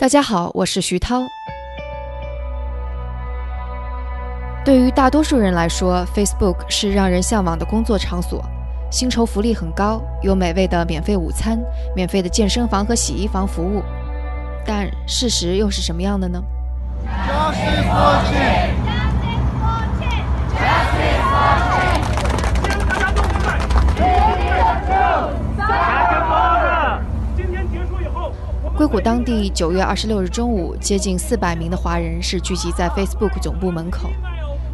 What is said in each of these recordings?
大家好，我是徐涛。对于大多数人来说，Facebook 是让人向往的工作场所，薪酬福利很高，有美味的免费午餐、免费的健身房和洗衣房服务。但事实又是什么样的呢？硅谷当地九月二十六日中午，接近四百名的华人是聚集在 Facebook 总部门口。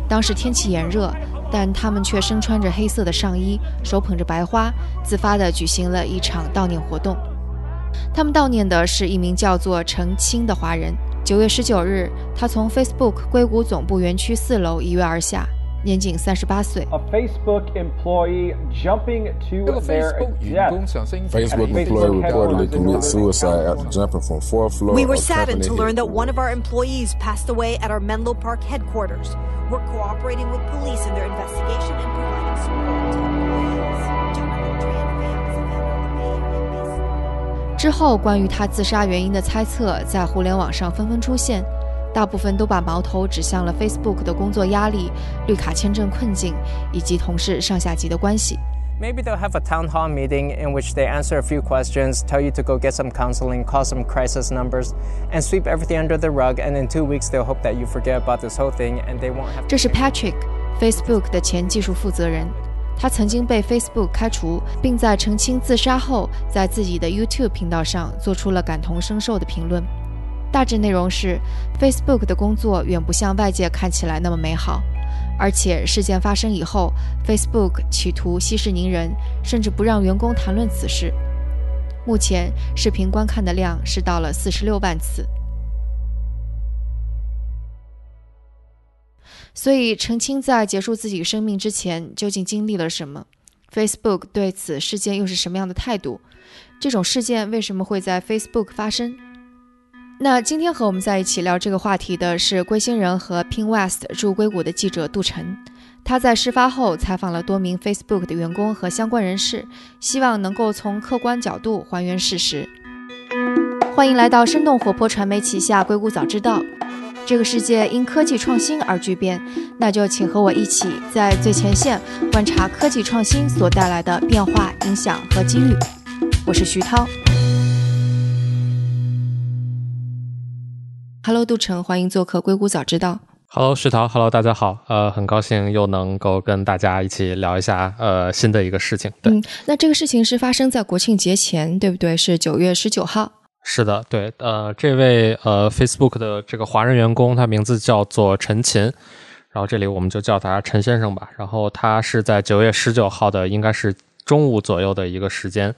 当时天气炎热，但他们却身穿着黑色的上衣，手捧着白花，自发地举行了一场悼念活动。他们悼念的是一名叫做陈清的华人。九月十九日，他从 Facebook 硅谷总部园区四楼一跃而下。年仅三十八岁。A Facebook employee jumping to their death. Facebook employee reportedly committed suicide after jumping from fourth floor. We were saddened to learn that one of our employees passed away at our Menlo Park headquarters. We're cooperating with police in their investigation and providing support to employees. Jonathan Tran, the founder of the Bay Area based 之后，关于他自杀原因的猜测在互联网上纷纷出现。 大部分都把矛头指向了 Facebook 的工作压力、绿卡签证困境以及同事上下级的关系。 Maybe they'll have a town hall meeting in which they answer a few questions, tell you to go get some counseling, call some crisis numbers, and sweep everything under the rug. And in two weeks, they'll hope that you forget about this whole thing and they won't have. 这是 Patrick，Facebook 的前技术负责人。他曾经被 Facebook 开除，并在澄清自杀后，在自己的 YouTube 频道上做出了感同身受的评论。 大致内容是，Facebook 的工作远不像外界看起来那么美好，而且事件发生以后，Facebook 企图息事宁人，甚至不让员工谈论此事。目前视频观看的量是到了四十六万次。所以，澄清在结束自己生命之前究竟经历了什么？Facebook 对此事件又是什么样的态度？这种事件为什么会在 Facebook 发生？那今天和我们在一起聊这个话题的是龟星人和 Ping West 驻硅谷的记者杜晨。他在事发后采访了多名 Facebook 的员工和相关人士，希望能够从客观角度还原事实。欢迎来到生动活泼传媒旗下《硅谷早知道》。这个世界因科技创新而巨变，那就请和我一起在最前线观察科技创新所带来的变化、影响和机遇。我是徐涛。Hello，杜晨，欢迎做客《硅谷早知道》。Hello，徐涛，Hello，大家好，呃，很高兴又能够跟大家一起聊一下呃新的一个事情。对，嗯，那这个事情是发生在国庆节前，对不对？是九月十九号。是的，对，呃，这位呃 Facebook 的这个华人员工，他名字叫做陈琴，然后这里我们就叫他陈先生吧。然后他是在九月十九号的，应该是中午左右的一个时间。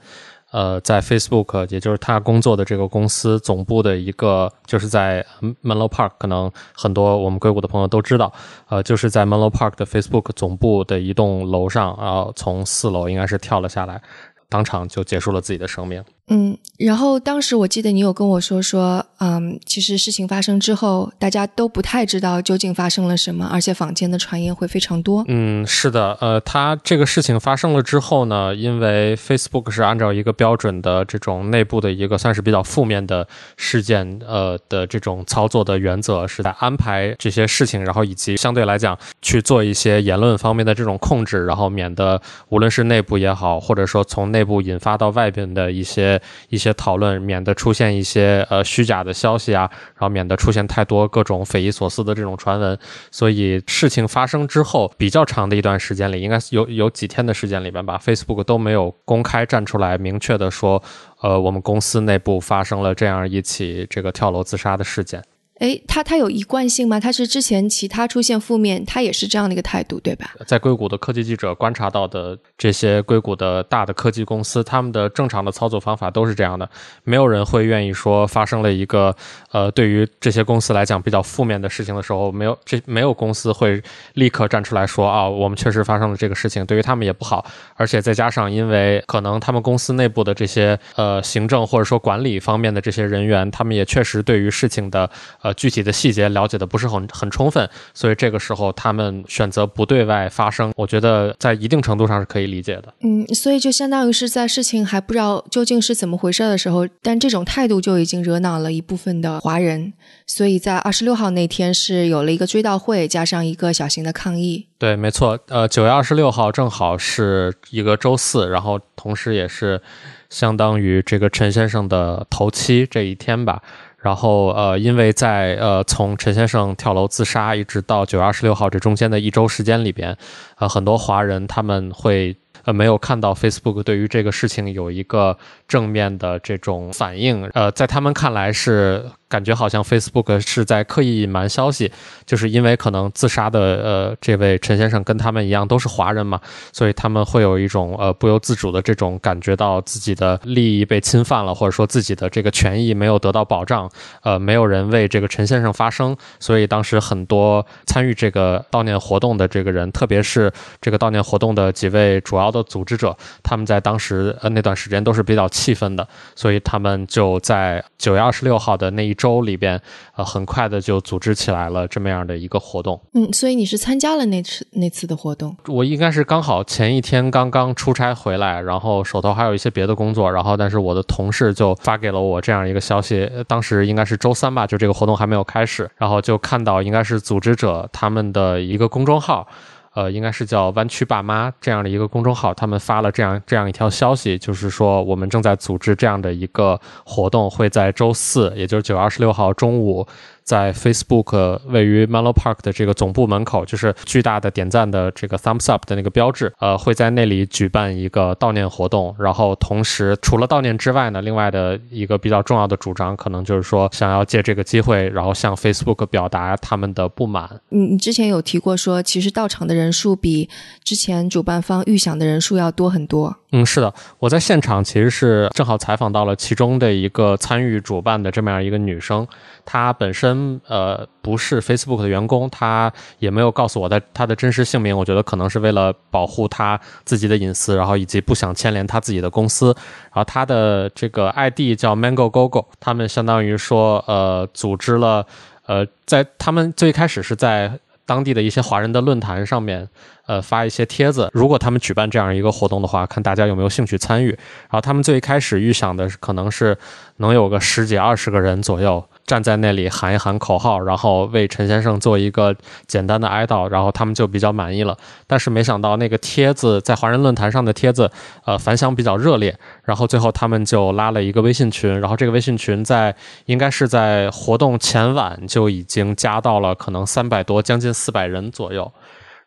呃，在 Facebook，也就是他工作的这个公司总部的一个，就是在 Menlo Park，可能很多我们硅谷的朋友都知道，呃，就是在 Menlo Park 的 Facebook 总部的一栋楼上，然后从四楼应该是跳了下来，当场就结束了自己的生命。嗯，然后当时我记得你有跟我说说，嗯，其实事情发生之后，大家都不太知道究竟发生了什么，而且坊间的传言会非常多。嗯，是的，呃，他这个事情发生了之后呢，因为 Facebook 是按照一个标准的这种内部的一个算是比较负面的事件，呃的这种操作的原则是在安排这些事情，然后以及相对来讲去做一些言论方面的这种控制，然后免得无论是内部也好，或者说从内部引发到外边的一些。一些讨论，免得出现一些呃虚假的消息啊，然后免得出现太多各种匪夷所思的这种传闻。所以事情发生之后，比较长的一段时间里，应该有有几天的时间里边吧，Facebook 都没有公开站出来明确的说，呃，我们公司内部发生了这样一起这个跳楼自杀的事件。诶，他他有一贯性吗？他是之前其他出现负面，他也是这样的一个态度，对吧？在硅谷的科技记者观察到的这些硅谷的大的科技公司，他们的正常的操作方法都是这样的，没有人会愿意说发生了一个呃，对于这些公司来讲比较负面的事情的时候，没有这没有公司会立刻站出来说啊，我们确实发生了这个事情，对于他们也不好，而且再加上因为可能他们公司内部的这些呃行政或者说管理方面的这些人员，他们也确实对于事情的。具体的细节了解的不是很很充分，所以这个时候他们选择不对外发声，我觉得在一定程度上是可以理解的。嗯，所以就相当于是在事情还不知道究竟是怎么回事的时候，但这种态度就已经惹恼了一部分的华人，所以在二十六号那天是有了一个追悼会，加上一个小型的抗议。对，没错，呃，九月二十六号正好是一个周四，然后同时也是相当于这个陈先生的头七这一天吧。然后呃，因为在呃从陈先生跳楼自杀一直到九月二十六号这中间的一周时间里边，呃，很多华人他们会呃没有看到 Facebook 对于这个事情有一个正面的这种反应，呃，在他们看来是。感觉好像 Facebook 是在刻意隐瞒消息，就是因为可能自杀的呃这位陈先生跟他们一样都是华人嘛，所以他们会有一种呃不由自主的这种感觉到自己的利益被侵犯了，或者说自己的这个权益没有得到保障，呃，没有人为这个陈先生发声，所以当时很多参与这个悼念活动的这个人，特别是这个悼念活动的几位主要的组织者，他们在当时呃那段时间都是比较气愤的，所以他们就在九月二十六号的那一。周里边，呃，很快的就组织起来了这么样的一个活动。嗯，所以你是参加了那次那次的活动？我应该是刚好前一天刚刚出差回来，然后手头还有一些别的工作，然后但是我的同事就发给了我这样一个消息，当时应该是周三吧，就这个活动还没有开始，然后就看到应该是组织者他们的一个公众号。呃，应该是叫“弯曲爸妈”这样的一个公众号，他们发了这样这样一条消息，就是说我们正在组织这样的一个活动，会在周四，也就是九月二十六号中午。在 Facebook 位于 Menlo Park 的这个总部门口，就是巨大的点赞的这个 Thumbs Up 的那个标志，呃，会在那里举办一个悼念活动。然后同时，除了悼念之外呢，另外的一个比较重要的主张，可能就是说想要借这个机会，然后向 Facebook 表达他们的不满。你你之前有提过说，其实到场的人数比之前主办方预想的人数要多很多。嗯，是的，我在现场其实是正好采访到了其中的一个参与主办的这么样一个女生，她本身呃不是 Facebook 的员工，她也没有告诉我的她的真实姓名，我觉得可能是为了保护她自己的隐私，然后以及不想牵连她自己的公司，然后她的这个 ID 叫 Mango Gogo，他们相当于说呃组织了呃在他们最开始是在当地的一些华人的论坛上面。呃，发一些帖子。如果他们举办这样一个活动的话，看大家有没有兴趣参与。然后他们最开始预想的可能是能有个十几二十个人左右站在那里喊一喊口号，然后为陈先生做一个简单的哀悼，然后他们就比较满意了。但是没想到那个帖子在华人论坛上的帖子，呃，反响比较热烈。然后最后他们就拉了一个微信群，然后这个微信群在应该是在活动前晚就已经加到了可能三百多，将近四百人左右。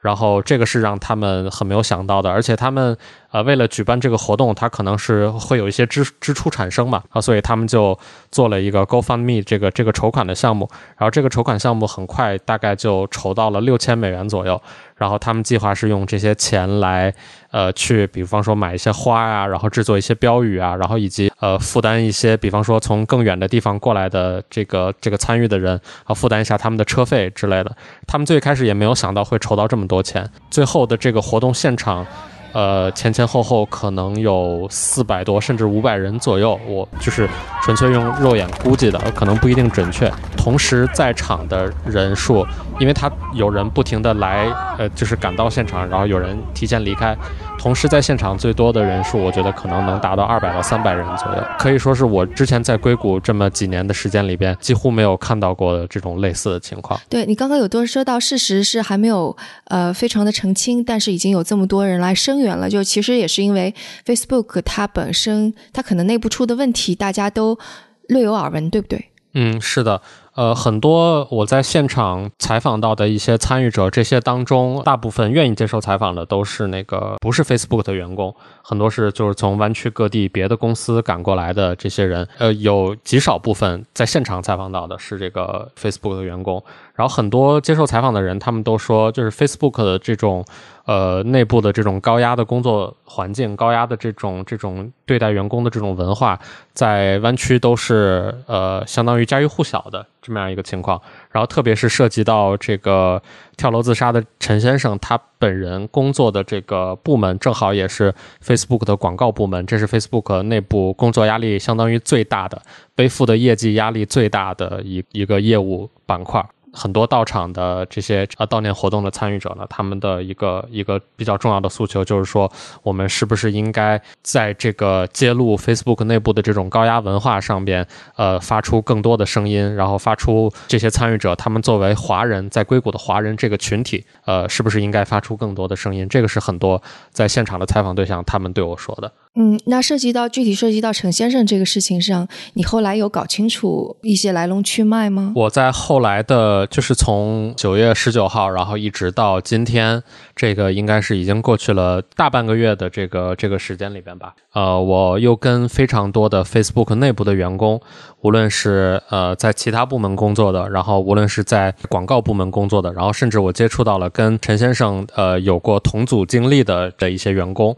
然后这个是让他们很没有想到的，而且他们呃为了举办这个活动，他可能是会有一些支支出产生嘛啊，所以他们就做了一个 GoFundMe 这个这个筹款的项目，然后这个筹款项目很快大概就筹到了六千美元左右。然后他们计划是用这些钱来，呃，去比方说买一些花啊，然后制作一些标语啊，然后以及呃负担一些，比方说从更远的地方过来的这个这个参与的人，啊，负担一下他们的车费之类的。他们最开始也没有想到会筹到这么多钱。最后的这个活动现场。呃，前前后后可能有四百多，甚至五百人左右。我就是纯粹用肉眼估计的，可能不一定准确。同时在场的人数，因为他有人不停的来，呃，就是赶到现场，然后有人提前离开。同时，在现场最多的人数，我觉得可能能达到二百到三百人左右，可以说是我之前在硅谷这么几年的时间里边，几乎没有看到过的这种类似的情况。对你刚刚有多说到，事实是还没有呃非常的澄清，但是已经有这么多人来声援了，就其实也是因为 Facebook 它本身它可能内部出的问题，大家都略有耳闻，对不对？嗯，是的。呃，很多我在现场采访到的一些参与者，这些当中大部分愿意接受采访的都是那个不是 Facebook 的员工，很多是就是从湾区各地别的公司赶过来的这些人。呃，有极少部分在现场采访到的是这个 Facebook 的员工。然后很多接受采访的人，他们都说，就是 Facebook 的这种呃内部的这种高压的工作环境、高压的这种这种对待员工的这种文化，在湾区都是呃相当于家喻户晓的。这么样一个情况。然后特别是涉及到这个跳楼自杀的陈先生，他本人工作的这个部门正好也是 Facebook 的广告部门，这是 Facebook 内部工作压力相当于最大的、背负的业绩压力最大的一一个业务板块。很多到场的这些呃悼念活动的参与者呢，他们的一个一个比较重要的诉求就是说，我们是不是应该在这个揭露 Facebook 内部的这种高压文化上边，呃，发出更多的声音，然后发出这些参与者他们作为华人在硅谷的华人这个群体，呃，是不是应该发出更多的声音？这个是很多在现场的采访对象他们对我说的。嗯，那涉及到具体涉及到陈先生这个事情上，你后来有搞清楚一些来龙去脉吗？我在后来的，就是从九月十九号，然后一直到今天，这个应该是已经过去了大半个月的这个这个时间里边吧。呃，我又跟非常多的 Facebook 内部的员工，无论是呃在其他部门工作的，然后无论是在广告部门工作的，然后甚至我接触到了跟陈先生呃有过同组经历的的一些员工。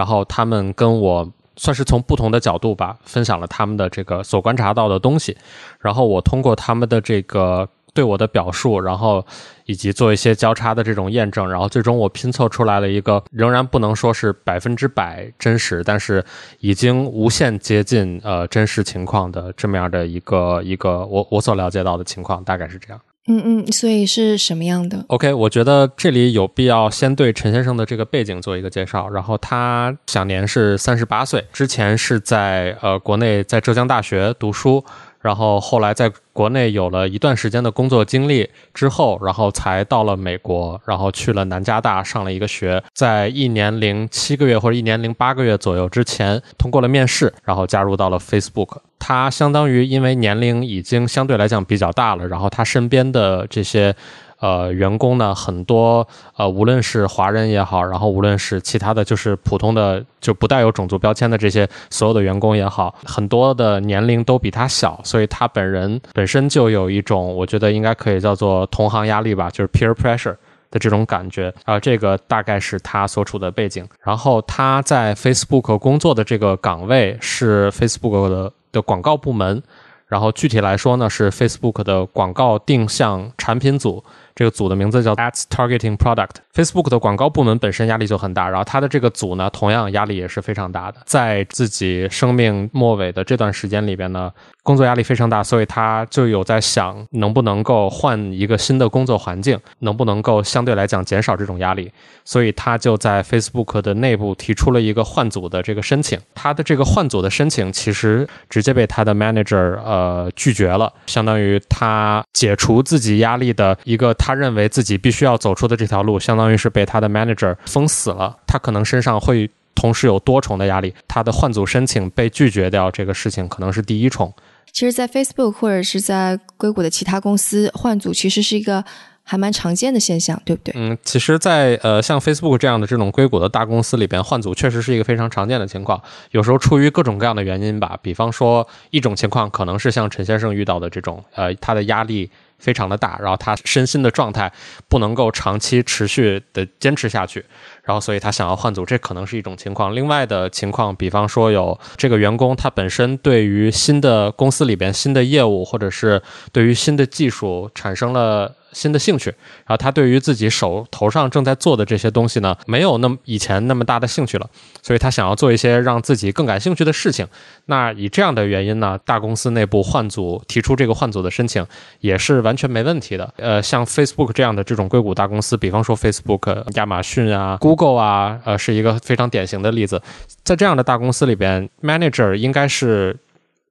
然后他们跟我算是从不同的角度吧，分享了他们的这个所观察到的东西。然后我通过他们的这个对我的表述，然后以及做一些交叉的这种验证，然后最终我拼凑出来了一个仍然不能说是百分之百真实，但是已经无限接近呃真实情况的这么样的一个一个我我所了解到的情况，大概是这样。嗯嗯，所以是什么样的？OK，我觉得这里有必要先对陈先生的这个背景做一个介绍。然后他享年是三十八岁，之前是在呃国内在浙江大学读书。然后后来在国内有了一段时间的工作经历之后，然后才到了美国，然后去了南加大上了一个学，在一年零七个月或者一年零八个月左右之前通过了面试，然后加入到了 Facebook。他相当于因为年龄已经相对来讲比较大了，然后他身边的这些。呃，员工呢很多，呃，无论是华人也好，然后无论是其他的就是普通的就不带有种族标签的这些所有的员工也好，很多的年龄都比他小，所以他本人本身就有一种我觉得应该可以叫做同行压力吧，就是 peer pressure 的这种感觉啊，这个大概是他所处的背景。然后他在 Facebook 工作的这个岗位是 Facebook 的的广告部门，然后具体来说呢是 Facebook 的广告定向产品组。这个组的名字叫 Ads Targeting Product。Facebook 的广告部门本身压力就很大，然后他的这个组呢，同样压力也是非常大的。在自己生命末尾的这段时间里边呢，工作压力非常大，所以他就有在想，能不能够换一个新的工作环境，能不能够相对来讲减少这种压力。所以他就在 Facebook 的内部提出了一个换组的这个申请。他的这个换组的申请其实直接被他的 manager 呃拒绝了，相当于他解除自己压力的一个他认为自己必须要走出的这条路，相。当于是被他的 manager 封死了，他可能身上会同时有多重的压力。他的换组申请被拒绝掉，这个事情可能是第一重。其实，在 Facebook 或者是在硅谷的其他公司换组，其实是一个还蛮常见的现象，对不对？嗯，其实，在呃像 Facebook 这样的这种硅谷的大公司里边，换组确实是一个非常常见的情况。有时候出于各种各样的原因吧，比方说一种情况可能是像陈先生遇到的这种，呃，他的压力。非常的大，然后他身心的状态不能够长期持续的坚持下去，然后所以他想要换组，这可能是一种情况。另外的情况，比方说有这个员工他本身对于新的公司里边新的业务，或者是对于新的技术产生了。新的兴趣，然后他对于自己手头上正在做的这些东西呢，没有那么以前那么大的兴趣了，所以他想要做一些让自己更感兴趣的事情。那以这样的原因呢，大公司内部换组提出这个换组的申请也是完全没问题的。呃，像 Facebook 这样的这种硅谷大公司，比方说 Facebook、亚马逊啊、Google 啊，呃，是一个非常典型的例子。在这样的大公司里边，manager 应该是。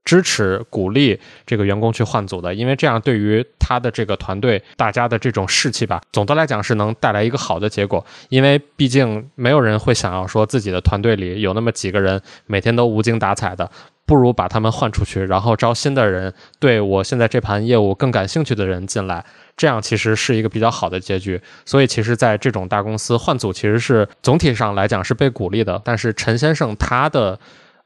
支持鼓励这个员工去换组的，因为这样对于他的这个团队大家的这种士气吧，总的来讲是能带来一个好的结果。因为毕竟没有人会想要说自己的团队里有那么几个人每天都无精打采的，不如把他们换出去，然后招新的人，对我现在这盘业务更感兴趣的人进来，这样其实是一个比较好的结局。所以其实，在这种大公司换组其实是总体上来讲是被鼓励的。但是陈先生他的。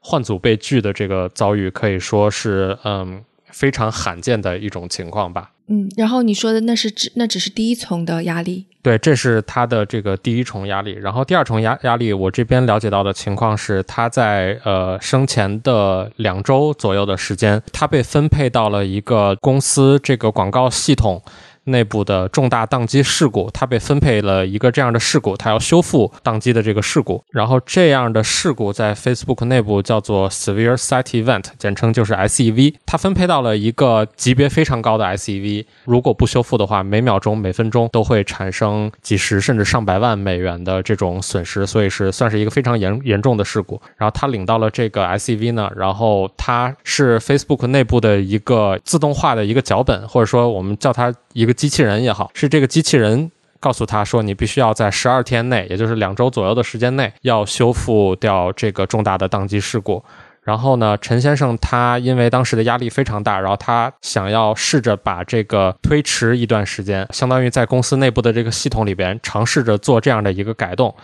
换组被拒的这个遭遇可以说是，嗯，非常罕见的一种情况吧。嗯，然后你说的那是只那只是第一重的压力，对，这是他的这个第一重压力。然后第二重压压力，我这边了解到的情况是，他在呃生前的两周左右的时间，他被分配到了一个公司这个广告系统。内部的重大宕机事故，他被分配了一个这样的事故，他要修复宕机的这个事故。然后这样的事故在 Facebook 内部叫做 Severe Site Event，简称就是 SEV。他分配到了一个级别非常高的 SEV，如果不修复的话，每秒钟、每分钟都会产生几十甚至上百万美元的这种损失，所以是算是一个非常严严重的事故。然后他领到了这个 SEV 呢，然后它是 Facebook 内部的一个自动化的一个脚本，或者说我们叫它一个。机器人也好，是这个机器人告诉他说，你必须要在十二天内，也就是两周左右的时间内，要修复掉这个重大的宕机事故。然后呢，陈先生他因为当时的压力非常大，然后他想要试着把这个推迟一段时间，相当于在公司内部的这个系统里边尝试着做这样的一个改动。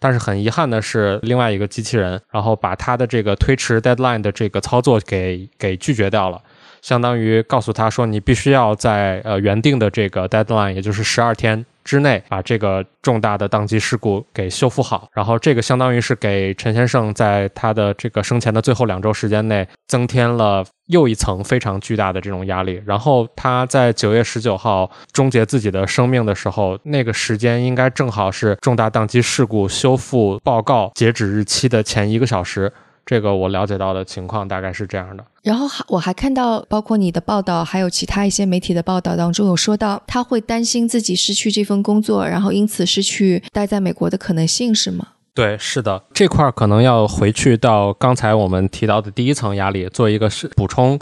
但是很遗憾的是，另外一个机器人，然后把他的这个推迟 deadline 的这个操作给给拒绝掉了。相当于告诉他说，你必须要在呃原定的这个 deadline，也就是十二天之内，把这个重大的宕机事故给修复好。然后这个相当于是给陈先生在他的这个生前的最后两周时间内，增添了又一层非常巨大的这种压力。然后他在九月十九号终结自己的生命的时候，那个时间应该正好是重大宕机事故修复报告截止日期的前一个小时。这个我了解到的情况大概是这样的。然后还我还看到，包括你的报道，还有其他一些媒体的报道当中有说到，他会担心自己失去这份工作，然后因此失去待在美国的可能性，是吗？对，是的，这块可能要回去到刚才我们提到的第一层压力做一个是补充。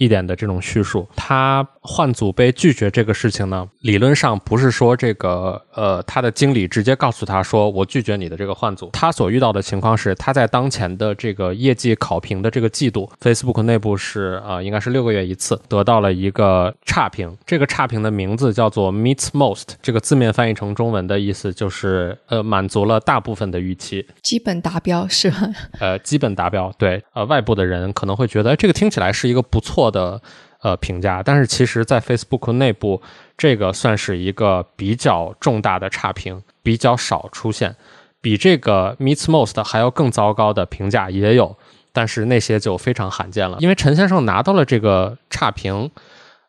一点的这种叙述，他换组被拒绝这个事情呢，理论上不是说这个呃他的经理直接告诉他说我拒绝你的这个换组，他所遇到的情况是他在当前的这个业绩考评的这个季度，Facebook 内部是啊应该是六个月一次得到了一个差评，这个差评的名字叫做 Meets Most，这个字面翻译成中文的意思就是呃满足了大部分的预期，基本达标是吧？呃，基本达标，对，呃外部的人可能会觉得这个听起来是一个不错。的呃评价，但是其实，在 Facebook 内部，这个算是一个比较重大的差评，比较少出现。比这个 Meets Most 还要更糟糕的评价也有，但是那些就非常罕见了。因为陈先生拿到了这个差评，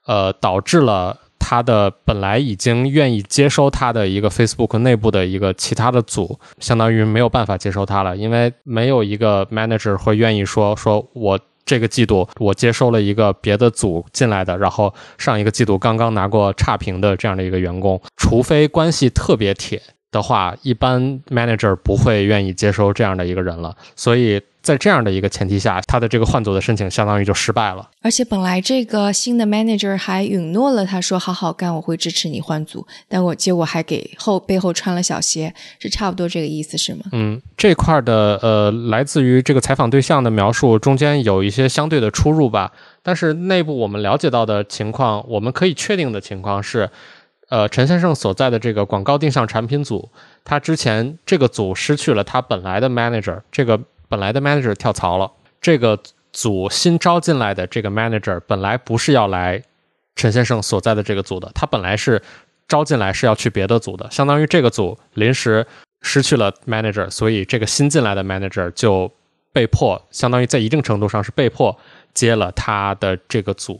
呃，导致了他的本来已经愿意接收他的一个 Facebook 内部的一个其他的组，相当于没有办法接收他了，因为没有一个 manager 会愿意说说我。这个季度我接收了一个别的组进来的，然后上一个季度刚刚拿过差评的这样的一个员工，除非关系特别铁的话，一般 manager 不会愿意接收这样的一个人了，所以。在这样的一个前提下，他的这个换组的申请相当于就失败了。而且本来这个新的 manager 还允诺了，他说好好干，我会支持你换组。但我结果还给后背后穿了小鞋，是差不多这个意思，是吗？嗯，这块的呃，来自于这个采访对象的描述中间有一些相对的出入吧。但是内部我们了解到的情况，我们可以确定的情况是，呃，陈先生所在的这个广告定向产品组，他之前这个组失去了他本来的 manager，这个。本来的 manager 跳槽了，这个组新招进来的这个 manager 本来不是要来陈先生所在的这个组的，他本来是招进来是要去别的组的，相当于这个组临时失去了 manager，所以这个新进来的 manager 就被迫，相当于在一定程度上是被迫接了他的这个组。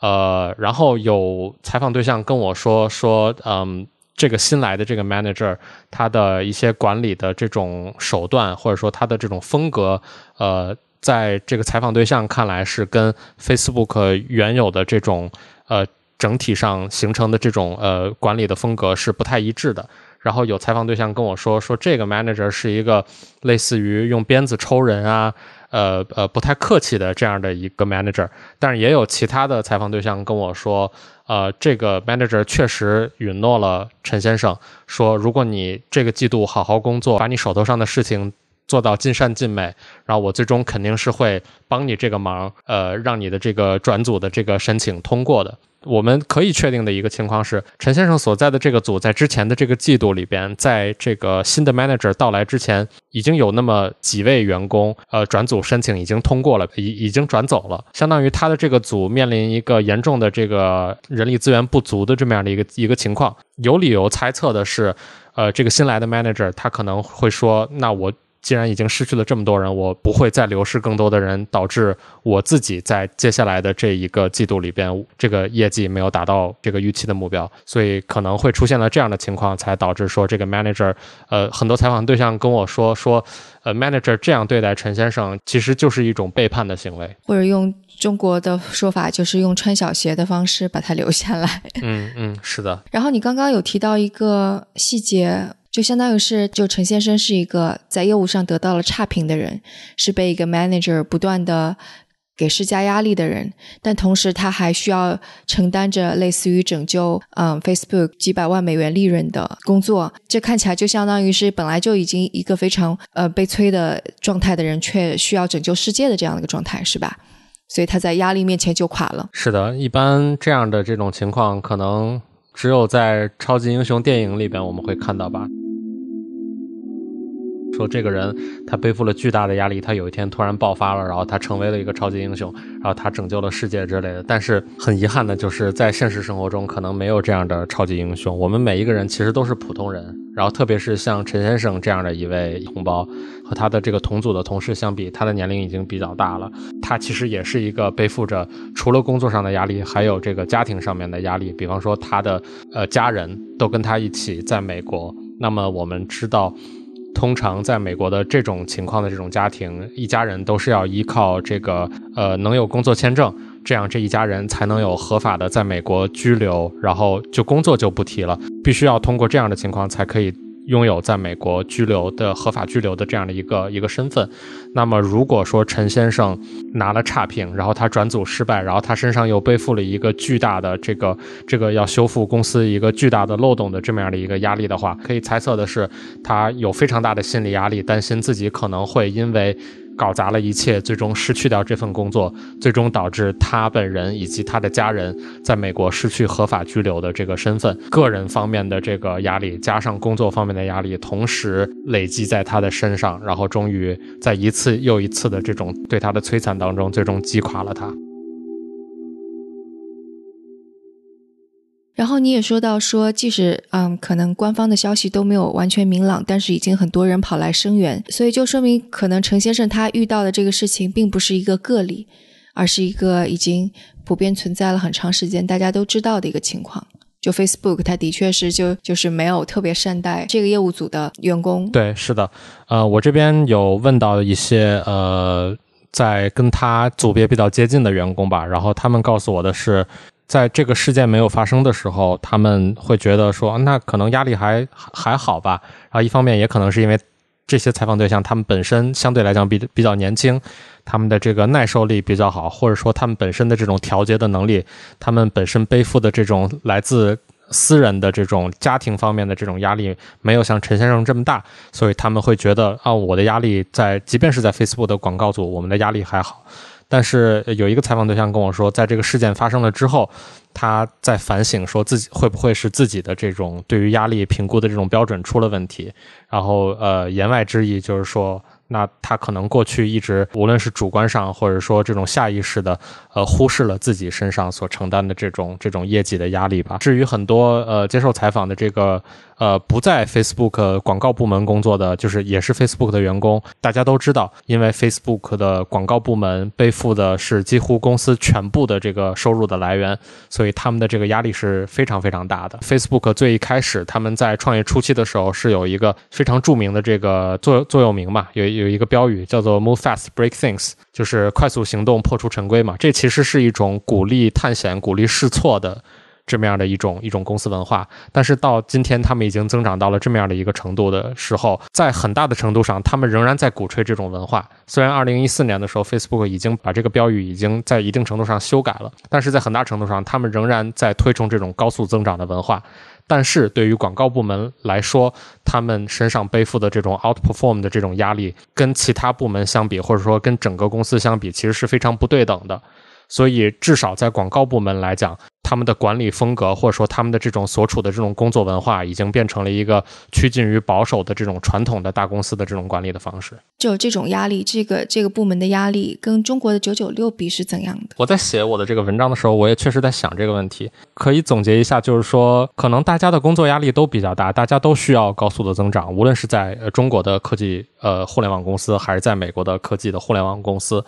呃，然后有采访对象跟我说说，嗯。这个新来的这个 manager，他的一些管理的这种手段，或者说他的这种风格，呃，在这个采访对象看来是跟 Facebook 原有的这种呃整体上形成的这种呃管理的风格是不太一致的。然后有采访对象跟我说，说这个 manager 是一个类似于用鞭子抽人啊。呃呃，不太客气的这样的一个 manager，但是也有其他的采访对象跟我说，呃，这个 manager 确实允诺了陈先生，说如果你这个季度好好工作，把你手头上的事情做到尽善尽美，然后我最终肯定是会帮你这个忙，呃，让你的这个转组的这个申请通过的。我们可以确定的一个情况是，陈先生所在的这个组在之前的这个季度里边，在这个新的 manager 到来之前，已经有那么几位员工，呃，转组申请已经通过了，已已经转走了，相当于他的这个组面临一个严重的这个人力资源不足的这么样的一个一个情况。有理由猜测的是，呃，这个新来的 manager 他可能会说，那我。既然已经失去了这么多人，我不会再流失更多的人，导致我自己在接下来的这一个季度里边，这个业绩没有达到这个预期的目标，所以可能会出现了这样的情况，才导致说这个 manager，呃，很多采访对象跟我说说，呃，manager 这样对待陈先生，其实就是一种背叛的行为，或者用中国的说法，就是用穿小鞋的方式把他留下来。嗯嗯，是的。然后你刚刚有提到一个细节。就相当于是，就陈先生是一个在业务上得到了差评的人，是被一个 manager 不断的给施加压力的人，但同时他还需要承担着类似于拯救嗯 Facebook 几百万美元利润的工作。这看起来就相当于是本来就已经一个非常呃被催的状态的人，却需要拯救世界的这样的一个状态，是吧？所以他在压力面前就垮了。是的，一般这样的这种情况，可能只有在超级英雄电影里边我们会看到吧。说这个人他背负了巨大的压力，他有一天突然爆发了，然后他成为了一个超级英雄，然后他拯救了世界之类的。但是很遗憾的就是，在现实生活中可能没有这样的超级英雄。我们每一个人其实都是普通人，然后特别是像陈先生这样的一位同胞，和他的这个同组的同事相比，他的年龄已经比较大了。他其实也是一个背负着除了工作上的压力，还有这个家庭上面的压力。比方说他的呃家人都跟他一起在美国，那么我们知道。通常在美国的这种情况的这种家庭，一家人都是要依靠这个呃能有工作签证，这样这一家人才能有合法的在美国居留，然后就工作就不提了，必须要通过这样的情况才可以。拥有在美国居留的合法居留的这样的一个一个身份，那么如果说陈先生拿了差评，然后他转组失败，然后他身上又背负了一个巨大的这个这个要修复公司一个巨大的漏洞的这么样的一个压力的话，可以猜测的是，他有非常大的心理压力，担心自己可能会因为。搞砸了一切，最终失去掉这份工作，最终导致他本人以及他的家人在美国失去合法居留的这个身份。个人方面的这个压力，加上工作方面的压力，同时累积在他的身上，然后终于在一次又一次的这种对他的摧残当中，最终击垮了他。然后你也说到说，即使嗯，可能官方的消息都没有完全明朗，但是已经很多人跑来声援，所以就说明可能陈先生他遇到的这个事情并不是一个个例，而是一个已经普遍存在了很长时间，大家都知道的一个情况。就 Facebook，它的确是就就是没有特别善待这个业务组的员工。对，是的，呃，我这边有问到一些呃，在跟他组别比较接近的员工吧，然后他们告诉我的是。在这个事件没有发生的时候，他们会觉得说，那可能压力还还好吧。然后一方面也可能是因为这些采访对象他们本身相对来讲比比较年轻，他们的这个耐受力比较好，或者说他们本身的这种调节的能力，他们本身背负的这种来自私人的这种家庭方面的这种压力没有像陈先生这么大，所以他们会觉得啊，我的压力在即便是在 Facebook 的广告组，我们的压力还好。但是有一个采访对象跟我说，在这个事件发生了之后，他在反省，说自己会不会是自己的这种对于压力评估的这种标准出了问题。然后，呃，言外之意就是说。那他可能过去一直，无论是主观上，或者说这种下意识的，呃，忽视了自己身上所承担的这种这种业绩的压力吧。至于很多呃接受采访的这个呃不在 Facebook 广告部门工作的，就是也是 Facebook 的员工，大家都知道，因为 Facebook 的广告部门背负的是几乎公司全部的这个收入的来源，所以他们的这个压力是非常非常大的。Facebook 最一开始他们在创业初期的时候是有一个非常著名的这个座座右铭嘛，有有一个标语叫做 “Move fast, break things”，就是快速行动，破除陈规嘛。这其实是一种鼓励探险、鼓励试错的这么样的一种一种公司文化。但是到今天，他们已经增长到了这么样的一个程度的时候，在很大的程度上，他们仍然在鼓吹这种文化。虽然2014年的时候，Facebook 已经把这个标语已经在一定程度上修改了，但是在很大程度上，他们仍然在推崇这种高速增长的文化。但是对于广告部门来说，他们身上背负的这种 outperform 的这种压力，跟其他部门相比，或者说跟整个公司相比，其实是非常不对等的。所以，至少在广告部门来讲，他们的管理风格，或者说他们的这种所处的这种工作文化，已经变成了一个趋近于保守的这种传统的大公司的这种管理的方式。就这种压力，这个这个部门的压力，跟中国的九九六比是怎样的？我在写我的这个文章的时候，我也确实在想这个问题。可以总结一下，就是说，可能大家的工作压力都比较大，大家都需要高速的增长，无论是在中国的科技呃互联网公司，还是在美国的科技的互联网公司。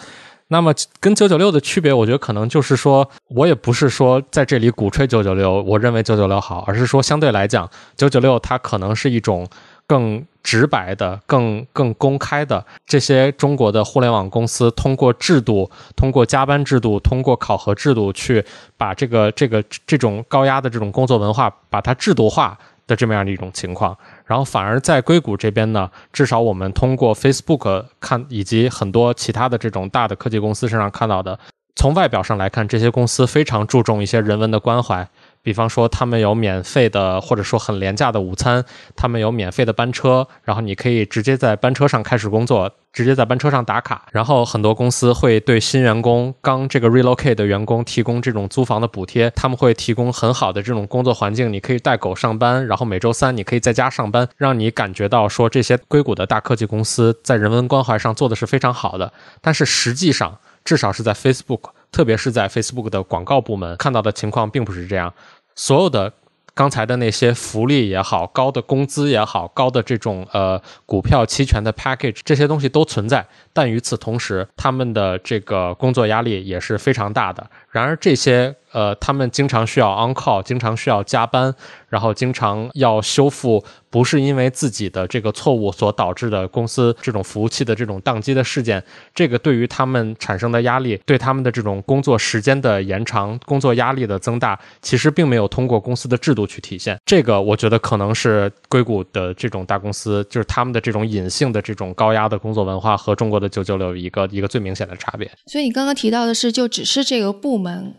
那么跟九九六的区别，我觉得可能就是说，我也不是说在这里鼓吹九九六，我认为九九六好，而是说相对来讲，九九六它可能是一种更直白的、更更公开的这些中国的互联网公司通过制度、通过加班制度、通过考核制度去把这个这个这种高压的这种工作文化把它制度化的这么样的一种情况。然后反而在硅谷这边呢，至少我们通过 Facebook 看，以及很多其他的这种大的科技公司身上看到的，从外表上来看，这些公司非常注重一些人文的关怀。比方说，他们有免费的，或者说很廉价的午餐，他们有免费的班车，然后你可以直接在班车上开始工作，直接在班车上打卡。然后很多公司会对新员工、刚这个 relocate 的员工提供这种租房的补贴，他们会提供很好的这种工作环境，你可以带狗上班，然后每周三你可以在家上班，让你感觉到说这些硅谷的大科技公司在人文关怀上做的是非常好的。但是实际上，至少是在 Facebook。特别是在 Facebook 的广告部门看到的情况并不是这样，所有的刚才的那些福利也好，高的工资也好，高的这种呃股票期权的 package 这些东西都存在，但与此同时，他们的这个工作压力也是非常大的。然而这些。呃，他们经常需要 on call，经常需要加班，然后经常要修复，不是因为自己的这个错误所导致的公司这种服务器的这种宕机的事件。这个对于他们产生的压力，对他们的这种工作时间的延长、工作压力的增大，其实并没有通过公司的制度去体现。这个我觉得可能是硅谷的这种大公司，就是他们的这种隐性的这种高压的工作文化和中国的九九六一个一个最明显的差别。所以你刚刚提到的是，就只是这个部门。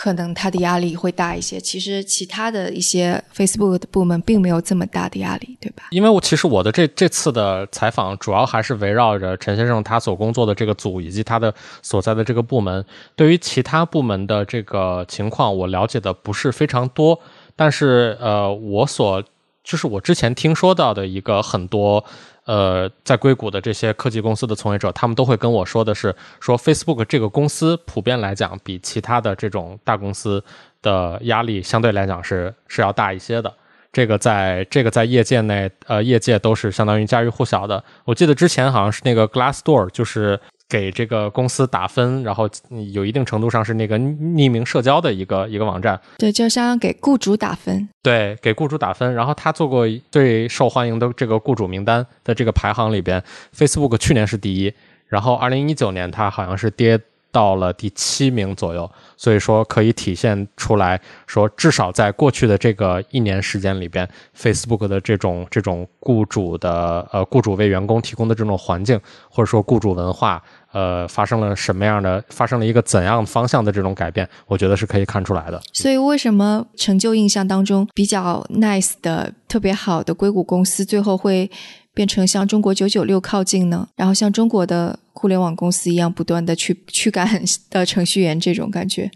可能他的压力会大一些，其实其他的一些 Facebook 的部门并没有这么大的压力，对吧？因为我其实我的这这次的采访主要还是围绕着陈先生他所工作的这个组以及他的所在的这个部门。对于其他部门的这个情况，我了解的不是非常多，但是呃，我所就是我之前听说到的一个很多。呃，在硅谷的这些科技公司的从业者，他们都会跟我说的是，说 Facebook 这个公司普遍来讲，比其他的这种大公司的压力相对来讲是是要大一些的。这个在这个在业界内，呃，业界都是相当于家喻户晓的。我记得之前好像是那个 Glassdoor，就是。给这个公司打分，然后有一定程度上是那个匿名社交的一个一个网站。对，就相当于给雇主打分。对，给雇主打分。然后他做过最受欢迎的这个雇主名单的这个排行里边，Facebook 去年是第一，然后二零一九年它好像是跌到了第七名左右。所以说可以体现出来说，至少在过去的这个一年时间里边，Facebook 的这种这种雇主的呃雇主为员工提供的这种环境，或者说雇主文化。呃，发生了什么样的，发生了一个怎样方向的这种改变，我觉得是可以看出来的。所以，为什么成就印象当中比较 nice 的、特别好的硅谷公司，最后会变成向中国九九六靠近呢？然后像中国的互联网公司一样，不断的去驱赶的程序员这种感觉？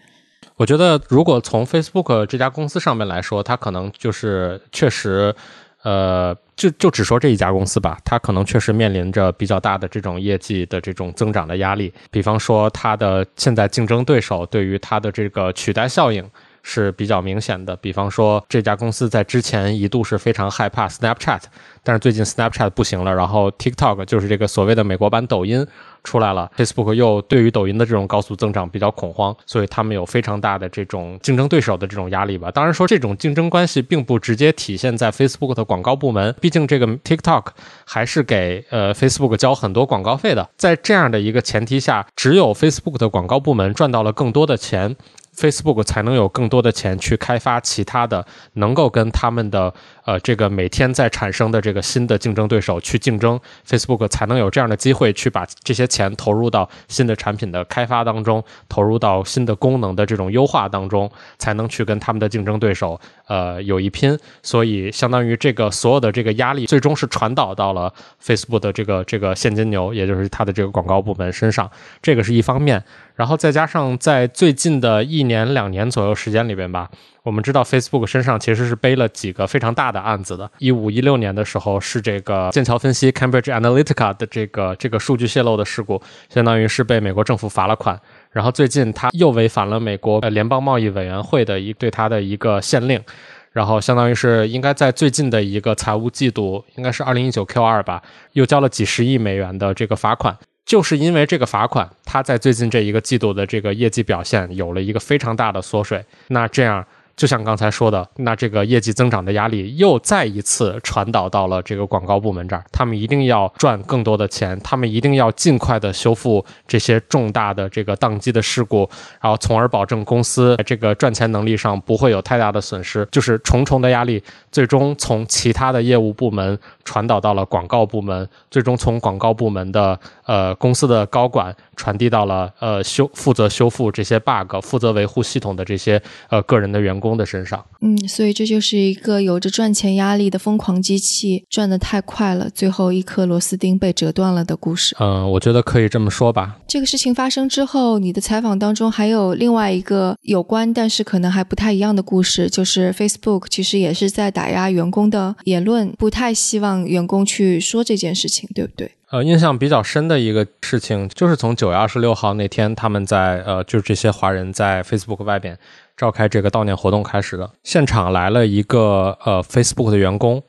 我觉得，如果从 Facebook 这家公司上面来说，它可能就是确实。呃，就就只说这一家公司吧，它可能确实面临着比较大的这种业绩的这种增长的压力。比方说，它的现在竞争对手对于它的这个取代效应是比较明显的。比方说，这家公司在之前一度是非常害怕 Snapchat，但是最近 Snapchat 不行了，然后 TikTok 就是这个所谓的美国版抖音。出来了，Facebook 又对于抖音的这种高速增长比较恐慌，所以他们有非常大的这种竞争对手的这种压力吧。当然说这种竞争关系并不直接体现在 Facebook 的广告部门，毕竟这个 TikTok 还是给呃 Facebook 交很多广告费的。在这样的一个前提下，只有 Facebook 的广告部门赚到了更多的钱。Facebook 才能有更多的钱去开发其他的能够跟他们的呃这个每天在产生的这个新的竞争对手去竞争，Facebook 才能有这样的机会去把这些钱投入到新的产品的开发当中，投入到新的功能的这种优化当中，才能去跟他们的竞争对手呃有一拼。所以相当于这个所有的这个压力最终是传导到了 Facebook 的这个这个现金流，也就是它的这个广告部门身上，这个是一方面。然后再加上在最近的一年两年左右时间里边吧，我们知道 Facebook 身上其实是背了几个非常大的案子的。一五一六年的时候是这个剑桥分析 Cambridge Analytica 的这个这个数据泄露的事故，相当于是被美国政府罚了款。然后最近他又违反了美国呃联邦贸易委员会的一对他的一个限令，然后相当于是应该在最近的一个财务季度，应该是二零一九 Q 二吧，又交了几十亿美元的这个罚款。就是因为这个罚款，他在最近这一个季度的这个业绩表现有了一个非常大的缩水。那这样。就像刚才说的，那这个业绩增长的压力又再一次传导到了这个广告部门这儿，他们一定要赚更多的钱，他们一定要尽快的修复这些重大的这个宕机的事故，然后从而保证公司这个赚钱能力上不会有太大的损失。就是重重的压力，最终从其他的业务部门传导到了广告部门，最终从广告部门的呃公司的高管传递到了呃修负责修复这些 bug、负责维护系统的这些呃个人的员工。工的身上，嗯，所以这就是一个有着赚钱压力的疯狂机器，转得太快了，最后一颗螺丝钉被折断了的故事。嗯，我觉得可以这么说吧。这个事情发生之后，你的采访当中还有另外一个有关，但是可能还不太一样的故事，就是 Facebook 其实也是在打压员工的言论，不太希望员工去说这件事情，对不对？呃，印象比较深的一个事情，就是从九月二十六号那天，他们在呃，就是这些华人在 Facebook 外边。召开这个悼念活动开始的，现场来了一个呃 Facebook 的员工，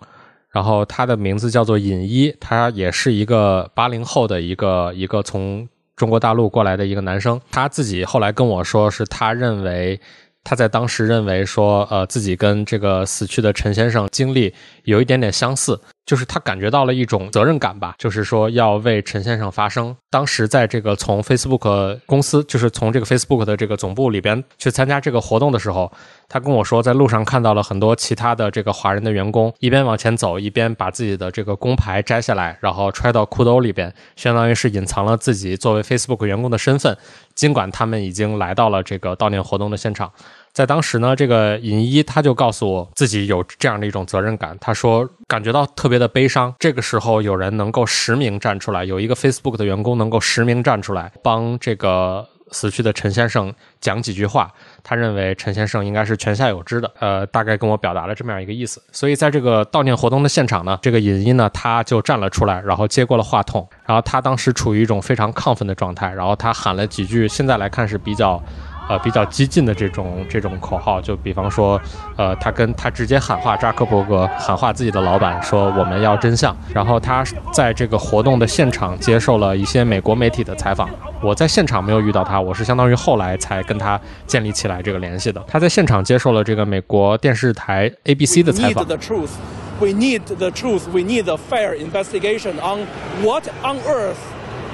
然后他的名字叫做尹一，他也是一个八零后的一个一个从中国大陆过来的一个男生，他自己后来跟我说，是他认为。他在当时认为说，呃，自己跟这个死去的陈先生经历有一点点相似，就是他感觉到了一种责任感吧，就是说要为陈先生发声。当时在这个从 Facebook 公司，就是从这个 Facebook 的这个总部里边去参加这个活动的时候，他跟我说，在路上看到了很多其他的这个华人的员工，一边往前走，一边把自己的这个工牌摘下来，然后揣到裤兜里边，相当于是隐藏了自己作为 Facebook 员工的身份。尽管他们已经来到了这个悼念活动的现场，在当时呢，这个尹一他就告诉我自己有这样的一种责任感。他说感觉到特别的悲伤。这个时候有人能够实名站出来，有一个 Facebook 的员工能够实名站出来，帮这个死去的陈先生讲几句话。他认为陈先生应该是泉下有知的，呃，大概跟我表达了这么样一个意思。所以在这个悼念活动的现场呢，这个尹一呢，他就站了出来，然后接过了话筒，然后他当时处于一种非常亢奋的状态，然后他喊了几句，现在来看是比较。呃，比较激进的这种这种口号，就比方说，呃，他跟他直接喊话，扎克伯格喊话自己的老板说我们要真相。然后他在这个活动的现场接受了一些美国媒体的采访。我在现场没有遇到他，我是相当于后来才跟他建立起来这个联系的。他在现场接受了这个美国电视台 ABC 的采访。We need the truth. We need the fair investigation on what on earth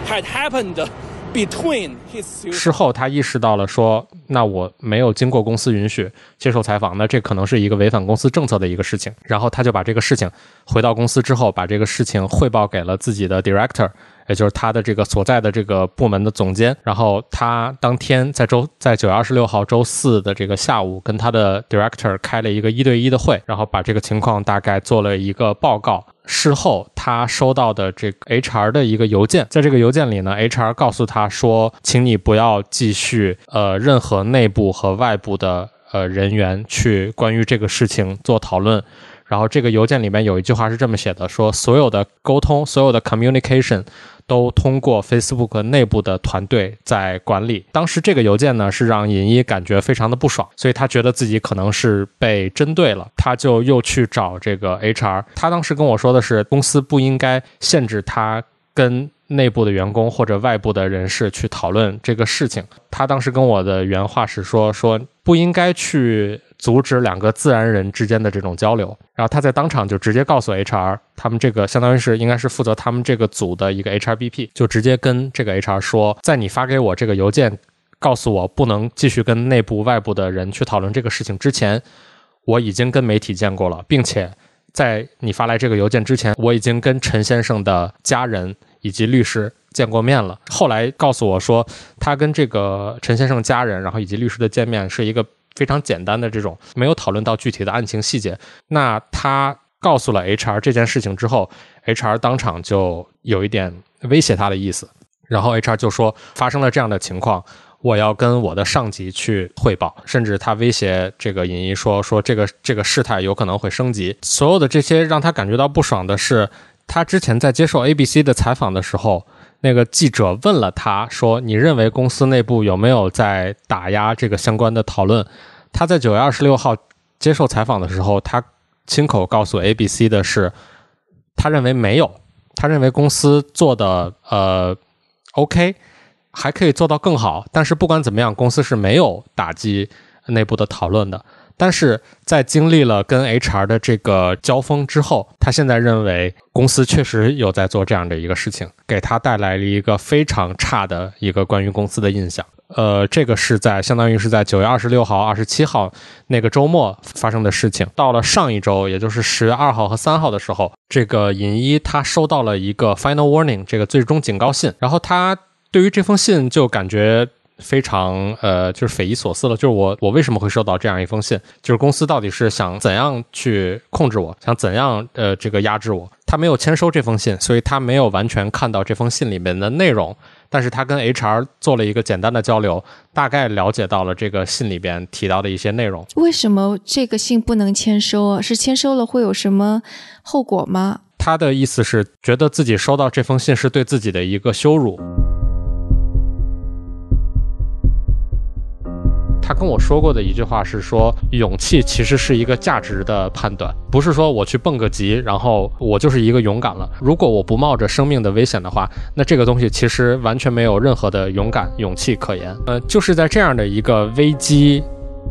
had happened. Between his 事后，他意识到了说：“那我没有经过公司允许接受采访，那这可能是一个违反公司政策的一个事情。”然后他就把这个事情回到公司之后，把这个事情汇报给了自己的 director，也就是他的这个所在的这个部门的总监。然后他当天在周在九月二十六号周四的这个下午，跟他的 director 开了一个一对一的会，然后把这个情况大概做了一个报告。事后，他收到的这个 HR 的一个邮件，在这个邮件里呢，HR 告诉他说：“请你不要继续呃任何内部和外部的呃人员去关于这个事情做讨论。”然后这个邮件里面有一句话是这么写的：“说所有的沟通，所有的 communication。”都通过 Facebook 内部的团队在管理。当时这个邮件呢，是让尹一感觉非常的不爽，所以他觉得自己可能是被针对了，他就又去找这个 HR。他当时跟我说的是，公司不应该限制他跟内部的员工或者外部的人士去讨论这个事情。他当时跟我的原话是说，说不应该去。阻止两个自然人之间的这种交流，然后他在当场就直接告诉 HR，他们这个相当于是应该是负责他们这个组的一个 HRBP，就直接跟这个 HR 说，在你发给我这个邮件告诉我不能继续跟内部、外部的人去讨论这个事情之前，我已经跟媒体见过了，并且在你发来这个邮件之前，我已经跟陈先生的家人以及律师见过面了。后来告诉我说，他跟这个陈先生家人，然后以及律师的见面是一个非常简单的这种，没有讨论到具体的案情细节。那他告诉了 HR 这件事情之后，HR 当场就有一点威胁他的意思，然后 HR 就说发生了这样的情况。我要跟我的上级去汇报，甚至他威胁这个尹一说说这个这个事态有可能会升级。所有的这些让他感觉到不爽的是，他之前在接受 ABC 的采访的时候，那个记者问了他说：“你认为公司内部有没有在打压这个相关的讨论？”他在九月二十六号接受采访的时候，他亲口告诉 ABC 的是，他认为没有，他认为公司做的呃 OK。还可以做到更好，但是不管怎么样，公司是没有打击内部的讨论的。但是在经历了跟 HR 的这个交锋之后，他现在认为公司确实有在做这样的一个事情，给他带来了一个非常差的一个关于公司的印象。呃，这个是在相当于是在九月二十六号、二十七号那个周末发生的事情。到了上一周，也就是十月二号和三号的时候，这个尹一他收到了一个 final warning，这个最终警告信，然后他。对于这封信，就感觉非常呃，就是匪夷所思了。就是我，我为什么会收到这样一封信？就是公司到底是想怎样去控制我，想怎样呃这个压制我？他没有签收这封信，所以他没有完全看到这封信里面的内容。但是他跟 HR 做了一个简单的交流，大概了解到了这个信里边提到的一些内容。为什么这个信不能签收啊？是签收了会有什么后果吗？他的意思是觉得自己收到这封信是对自己的一个羞辱。他跟我说过的一句话是说，勇气其实是一个价值的判断，不是说我去蹦个极，然后我就是一个勇敢了。如果我不冒着生命的危险的话，那这个东西其实完全没有任何的勇敢、勇气可言。呃，就是在这样的一个危机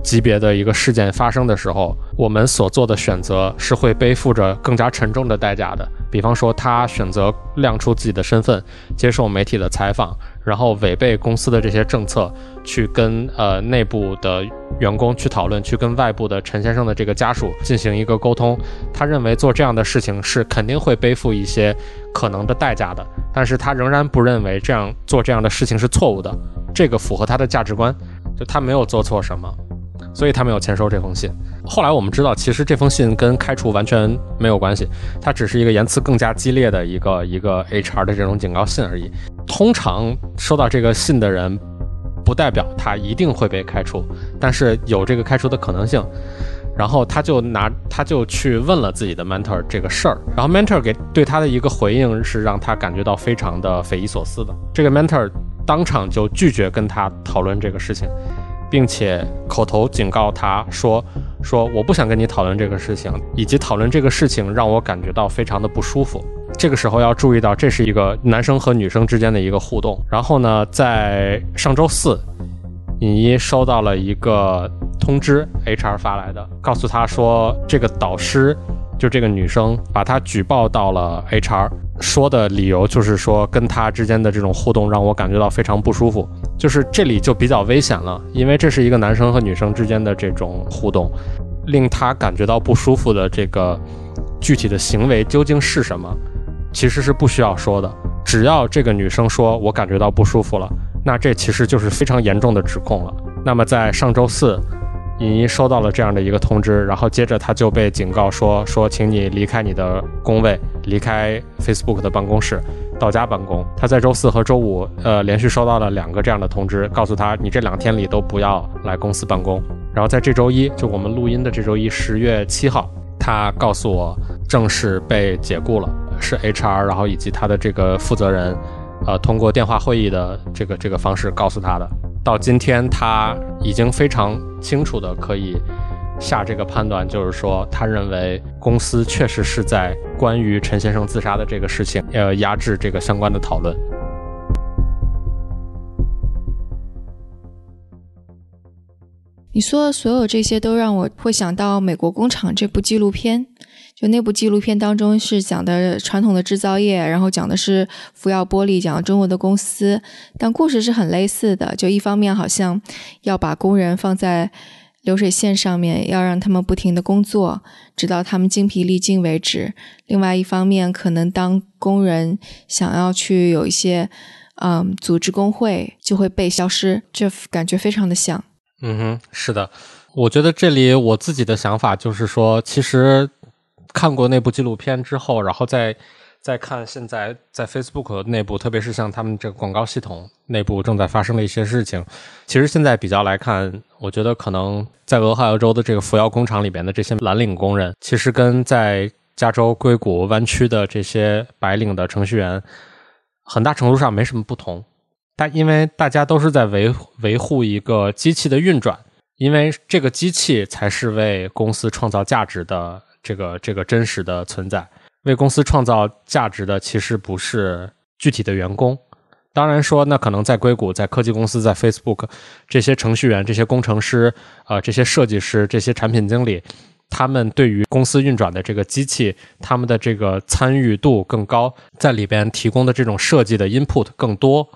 级别的一个事件发生的时候，我们所做的选择是会背负着更加沉重的代价的。比方说，他选择亮出自己的身份，接受媒体的采访。然后违背公司的这些政策，去跟呃内部的员工去讨论，去跟外部的陈先生的这个家属进行一个沟通。他认为做这样的事情是肯定会背负一些可能的代价的，但是他仍然不认为这样做这样的事情是错误的，这个符合他的价值观，就他没有做错什么。所以他没有签收这封信。后来我们知道，其实这封信跟开除完全没有关系，它只是一个言辞更加激烈的一个一个 HR 的这种警告信而已。通常收到这个信的人，不代表他一定会被开除，但是有这个开除的可能性。然后他就拿他就去问了自己的 mentor 这个事儿，然后 mentor 给对他的一个回应是让他感觉到非常的匪夷所思的。这个 mentor 当场就拒绝跟他讨论这个事情。并且口头警告他说：“说我不想跟你讨论这个事情，以及讨论这个事情让我感觉到非常的不舒服。这个时候要注意到，这是一个男生和女生之间的一个互动。然后呢，在上周四，尹一收到了一个通知，HR 发来的，告诉他说，这个导师就这个女生把他举报到了 HR。”说的理由就是说，跟他之间的这种互动让我感觉到非常不舒服。就是这里就比较危险了，因为这是一个男生和女生之间的这种互动，令他感觉到不舒服的这个具体的行为究竟是什么，其实是不需要说的。只要这个女生说我感觉到不舒服了，那这其实就是非常严重的指控了。那么在上周四。尹一收到了这样的一个通知，然后接着他就被警告说说，请你离开你的工位，离开 Facebook 的办公室，到家办公。他在周四和周五，呃，连续收到了两个这样的通知，告诉他你这两天里都不要来公司办公。然后在这周一，就我们录音的这周一，十月七号，他告诉我正式被解雇了，是 HR，然后以及他的这个负责人，呃，通过电话会议的这个这个方式告诉他的。到今天，他已经非常清楚的可以下这个判断，就是说，他认为公司确实是在关于陈先生自杀的这个事情，呃，压制这个相关的讨论。你说的所有这些都让我会想到《美国工厂》这部纪录片。就那部纪录片当中是讲的传统的制造业，然后讲的是福耀玻璃，讲中国的公司，但故事是很类似的。就一方面好像要把工人放在流水线上面，要让他们不停的工作，直到他们精疲力尽为止；另外一方面，可能当工人想要去有一些嗯组织工会，就会被消失，这感觉非常的像。嗯哼，是的，我觉得这里我自己的想法就是说，其实。看过那部纪录片之后，然后再再看现在在 Facebook 内部，特别是像他们这个广告系统内部正在发生的一些事情。其实现在比较来看，我觉得可能在俄亥俄州的这个扶摇工厂里边的这些蓝领工人，其实跟在加州硅谷湾区的这些白领的程序员，很大程度上没什么不同。但因为大家都是在维维护一个机器的运转，因为这个机器才是为公司创造价值的。这个这个真实的存在，为公司创造价值的其实不是具体的员工。当然说，那可能在硅谷、在科技公司、在 Facebook，这些程序员、这些工程师、呃，这些设计师、这些产品经理，他们对于公司运转的这个机器，他们的这个参与度更高，在里边提供的这种设计的 input 更多。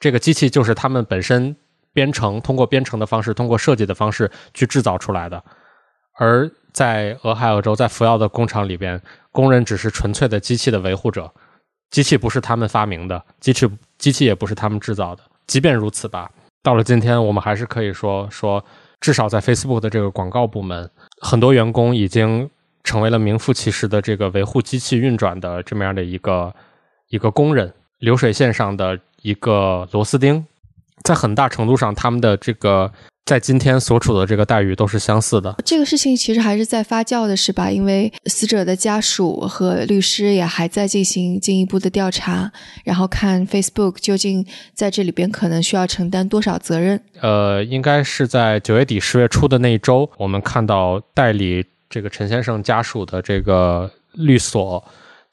这个机器就是他们本身编程，通过编程的方式，通过设计的方式去制造出来的，而。在俄亥俄州，在福耀的工厂里边，工人只是纯粹的机器的维护者，机器不是他们发明的，机器机器也不是他们制造的。即便如此吧，到了今天，我们还是可以说说，至少在 Facebook 的这个广告部门，很多员工已经成为了名副其实的这个维护机器运转的这么样的一个一个工人，流水线上的一个螺丝钉，在很大程度上，他们的这个。在今天所处的这个待遇都是相似的。这个事情其实还是在发酵的，是吧？因为死者的家属和律师也还在进行进一步的调查，然后看 Facebook 究竟在这里边可能需要承担多少责任。呃，应该是在九月底十月初的那一周，我们看到代理这个陈先生家属的这个律所。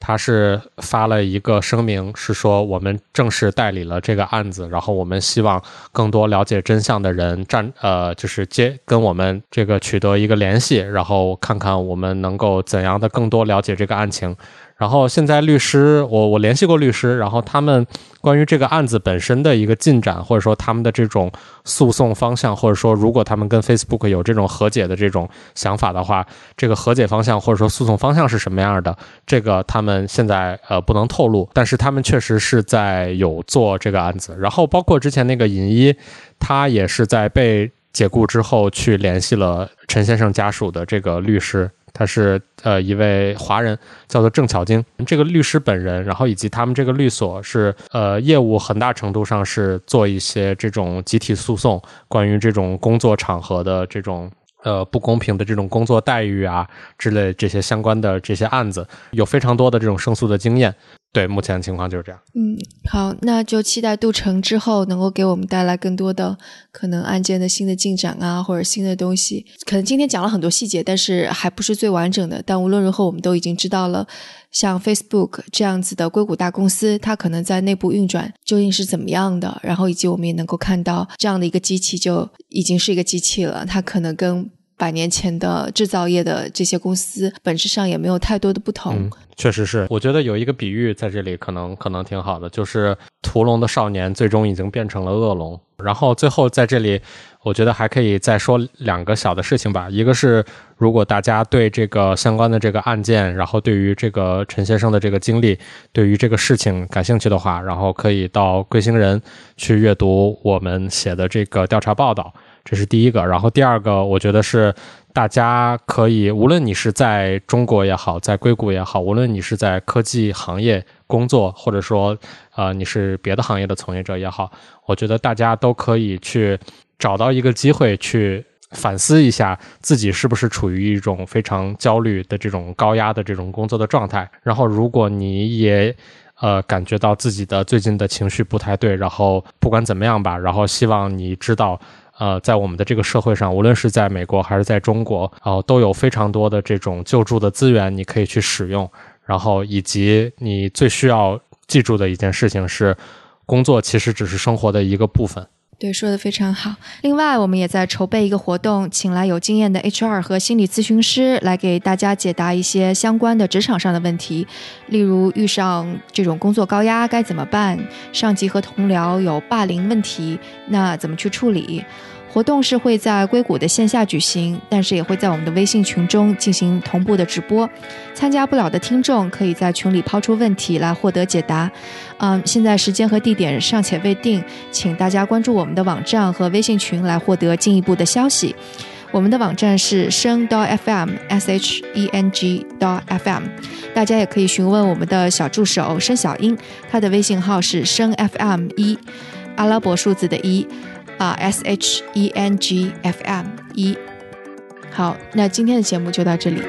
他是发了一个声明，是说我们正式代理了这个案子，然后我们希望更多了解真相的人站呃，就是接跟我们这个取得一个联系，然后看看我们能够怎样的更多了解这个案情。然后现在律师，我我联系过律师，然后他们关于这个案子本身的一个进展，或者说他们的这种诉讼方向，或者说如果他们跟 Facebook 有这种和解的这种想法的话，这个和解方向或者说诉讼方向是什么样的，这个他们现在呃不能透露，但是他们确实是在有做这个案子。然后包括之前那个尹一，他也是在被解雇之后去联系了陈先生家属的这个律师。他是呃一位华人，叫做郑巧晶。这个律师本人，然后以及他们这个律所是呃业务很大程度上是做一些这种集体诉讼，关于这种工作场合的这种呃不公平的这种工作待遇啊之类这些相关的这些案子，有非常多的这种胜诉的经验。对，目前的情况就是这样。嗯，好，那就期待杜成之后能够给我们带来更多的可能案件的新的进展啊，或者新的东西。可能今天讲了很多细节，但是还不是最完整的。但无论如何，我们都已经知道了，像 Facebook 这样子的硅谷大公司，它可能在内部运转究竟是怎么样的。然后以及我们也能够看到，这样的一个机器就已经是一个机器了，它可能跟。百年前的制造业的这些公司，本质上也没有太多的不同。确实是，我觉得有一个比喻在这里，可能可能挺好的，就是屠龙的少年最终已经变成了恶龙。然后最后在这里，我觉得还可以再说两个小的事情吧。一个是，如果大家对这个相关的这个案件，然后对于这个陈先生的这个经历，对于这个事情感兴趣的话，然后可以到贵星人去阅读我们写的这个调查报道。这是第一个，然后第二个，我觉得是大家可以，无论你是在中国也好，在硅谷也好，无论你是在科技行业工作，或者说，呃，你是别的行业的从业者也好，我觉得大家都可以去找到一个机会去反思一下自己是不是处于一种非常焦虑的这种高压的这种工作的状态。然后，如果你也呃感觉到自己的最近的情绪不太对，然后不管怎么样吧，然后希望你知道。呃，在我们的这个社会上，无论是在美国还是在中国，然后都有非常多的这种救助的资源，你可以去使用。然后，以及你最需要记住的一件事情是，工作其实只是生活的一个部分。对，说的非常好。另外，我们也在筹备一个活动，请来有经验的 HR 和心理咨询师来给大家解答一些相关的职场上的问题，例如遇上这种工作高压该怎么办，上级和同僚有霸凌问题，那怎么去处理？活动是会在硅谷的线下举行，但是也会在我们的微信群中进行同步的直播。参加不了的听众可以在群里抛出问题来获得解答。嗯，现在时间和地点尚且未定，请大家关注我们的网站和微信群来获得进一步的消息。我们的网站是声 .fm s h e n g .fm，大家也可以询问我们的小助手申小英，她的微信号是声 fm 一，阿拉伯数字的一。啊，S H E N G F M 一，好，那今天的节目就到这里。